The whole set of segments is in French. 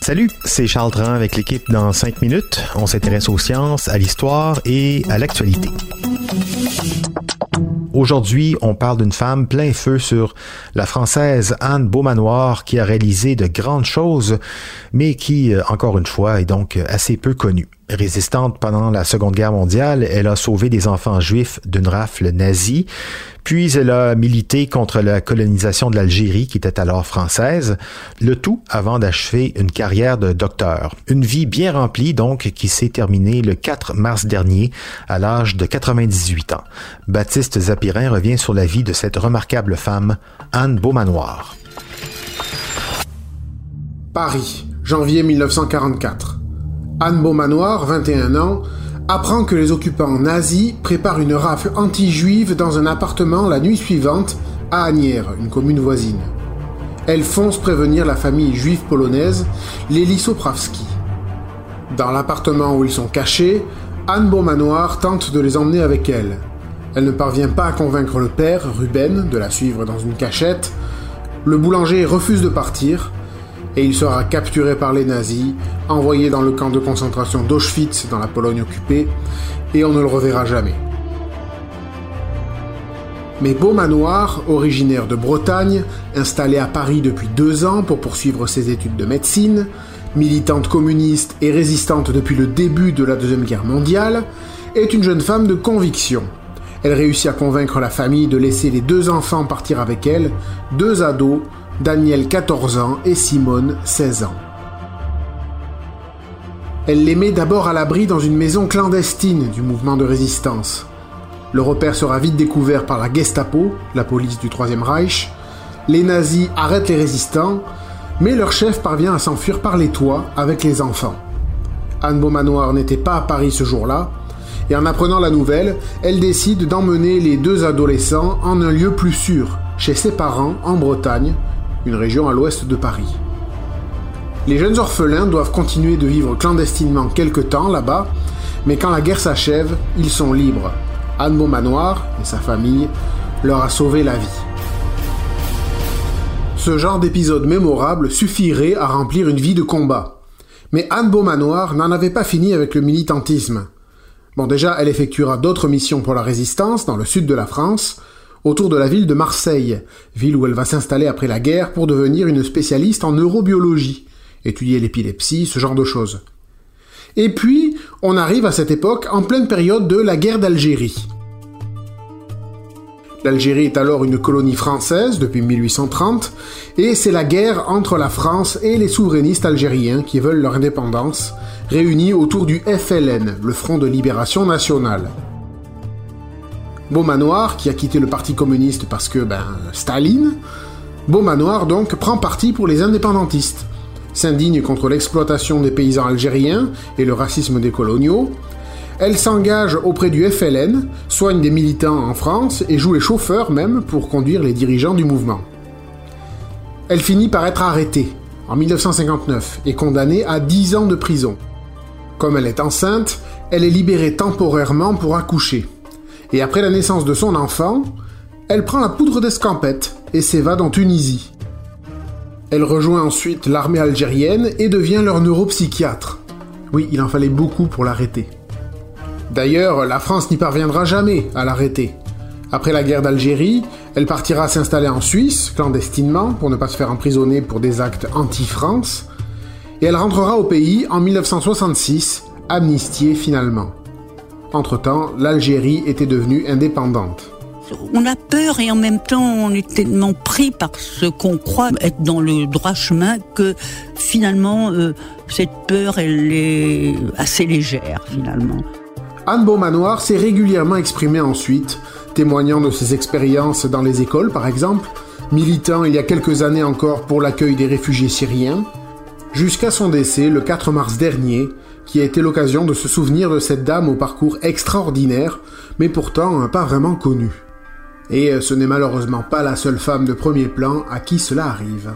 Salut, c'est Charles Tran avec l'équipe dans 5 minutes. On s'intéresse aux sciences, à l'histoire et à l'actualité. Aujourd'hui, on parle d'une femme plein feu sur la française Anne Beaumanoir qui a réalisé de grandes choses, mais qui, euh, encore une fois, est donc assez peu connue. Résistante pendant la Seconde Guerre mondiale, elle a sauvé des enfants juifs d'une rafle nazie, puis elle a milité contre la colonisation de l'Algérie qui était alors française, le tout avant d'achever une carrière de docteur. Une vie bien remplie donc qui s'est terminée le 4 mars dernier à l'âge de 98 ans. Baptiste Zapirin revient sur la vie de cette remarquable femme, Anne Beaumanoir. Paris, janvier 1944. Anne Beaumanoir, 21 ans, apprend que les occupants nazis préparent une rafle anti-juive dans un appartement la nuit suivante à Agnières, une commune voisine. Elle fonce prévenir la famille juive polonaise, les Lisoprawski. Dans l'appartement où ils sont cachés, Anne Beaumanoir tente de les emmener avec elle. Elle ne parvient pas à convaincre le père, Ruben, de la suivre dans une cachette. Le boulanger refuse de partir, et il sera capturé par les nazis, envoyé dans le camp de concentration d'Auschwitz dans la Pologne occupée, et on ne le reverra jamais. Mais Beaumanoir, originaire de Bretagne, installé à Paris depuis deux ans pour poursuivre ses études de médecine, militante communiste et résistante depuis le début de la Deuxième Guerre mondiale, est une jeune femme de conviction. Elle réussit à convaincre la famille de laisser les deux enfants partir avec elle, deux ados, Daniel 14 ans et Simone 16 ans. Elle les met d'abord à l'abri dans une maison clandestine du mouvement de résistance. Le repère sera vite découvert par la Gestapo, la police du Troisième Reich. Les nazis arrêtent les résistants, mais leur chef parvient à s'enfuir par les toits avec les enfants. Anne Beaumanoir n'était pas à Paris ce jour-là, et en apprenant la nouvelle, elle décide d'emmener les deux adolescents en un lieu plus sûr, chez ses parents en Bretagne, une région à l'ouest de Paris. Les jeunes orphelins doivent continuer de vivre clandestinement quelque temps là-bas, mais quand la guerre s'achève, ils sont libres. Anne Beaumanoir et sa famille leur a sauvé la vie. Ce genre d'épisode mémorable suffirait à remplir une vie de combat. Mais Anne Beaumanoir n'en avait pas fini avec le militantisme. Bon déjà, elle effectuera d'autres missions pour la résistance dans le sud de la France, autour de la ville de Marseille, ville où elle va s'installer après la guerre pour devenir une spécialiste en neurobiologie, étudier l'épilepsie, ce genre de choses. Et puis, on arrive à cette époque en pleine période de la guerre d'Algérie. L'Algérie est alors une colonie française depuis 1830, et c'est la guerre entre la France et les souverainistes algériens qui veulent leur indépendance, réunis autour du FLN, le Front de Libération Nationale. Beaumanoir, qui a quitté le Parti communiste parce que, ben, Staline, Beaumanoir donc prend parti pour les indépendantistes, s'indigne contre l'exploitation des paysans algériens et le racisme des coloniaux, elle s'engage auprès du FLN, soigne des militants en France et joue les chauffeurs même pour conduire les dirigeants du mouvement. Elle finit par être arrêtée en 1959 et condamnée à 10 ans de prison. Comme elle est enceinte, elle est libérée temporairement pour accoucher. Et après la naissance de son enfant, elle prend la poudre d'escampette et s'évade en Tunisie. Elle rejoint ensuite l'armée algérienne et devient leur neuropsychiatre. Oui, il en fallait beaucoup pour l'arrêter. D'ailleurs, la France n'y parviendra jamais à l'arrêter. Après la guerre d'Algérie, elle partira s'installer en Suisse, clandestinement, pour ne pas se faire emprisonner pour des actes anti-France, et elle rentrera au pays en 1966, amnistiée finalement. Entre-temps, l'Algérie était devenue indépendante. On a peur et en même temps on est tellement pris par ce qu'on croit être dans le droit chemin que finalement euh, cette peur elle est assez légère finalement. Anne Beaumanoir s'est régulièrement exprimée ensuite, témoignant de ses expériences dans les écoles par exemple, militant il y a quelques années encore pour l'accueil des réfugiés syriens, jusqu'à son décès le 4 mars dernier, qui a été l'occasion de se souvenir de cette dame au parcours extraordinaire, mais pourtant pas vraiment connue. Et ce n'est malheureusement pas la seule femme de premier plan à qui cela arrive.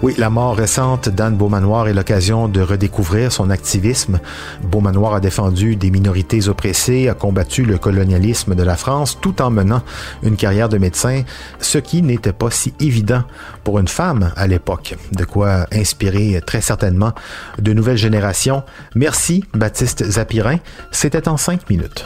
Oui, la mort récente d'Anne Beaumanoir est l'occasion de redécouvrir son activisme. Beaumanoir a défendu des minorités oppressées, a combattu le colonialisme de la France tout en menant une carrière de médecin, ce qui n'était pas si évident pour une femme à l'époque. De quoi inspirer très certainement de nouvelles générations. Merci Baptiste Zapirin. C'était en cinq minutes.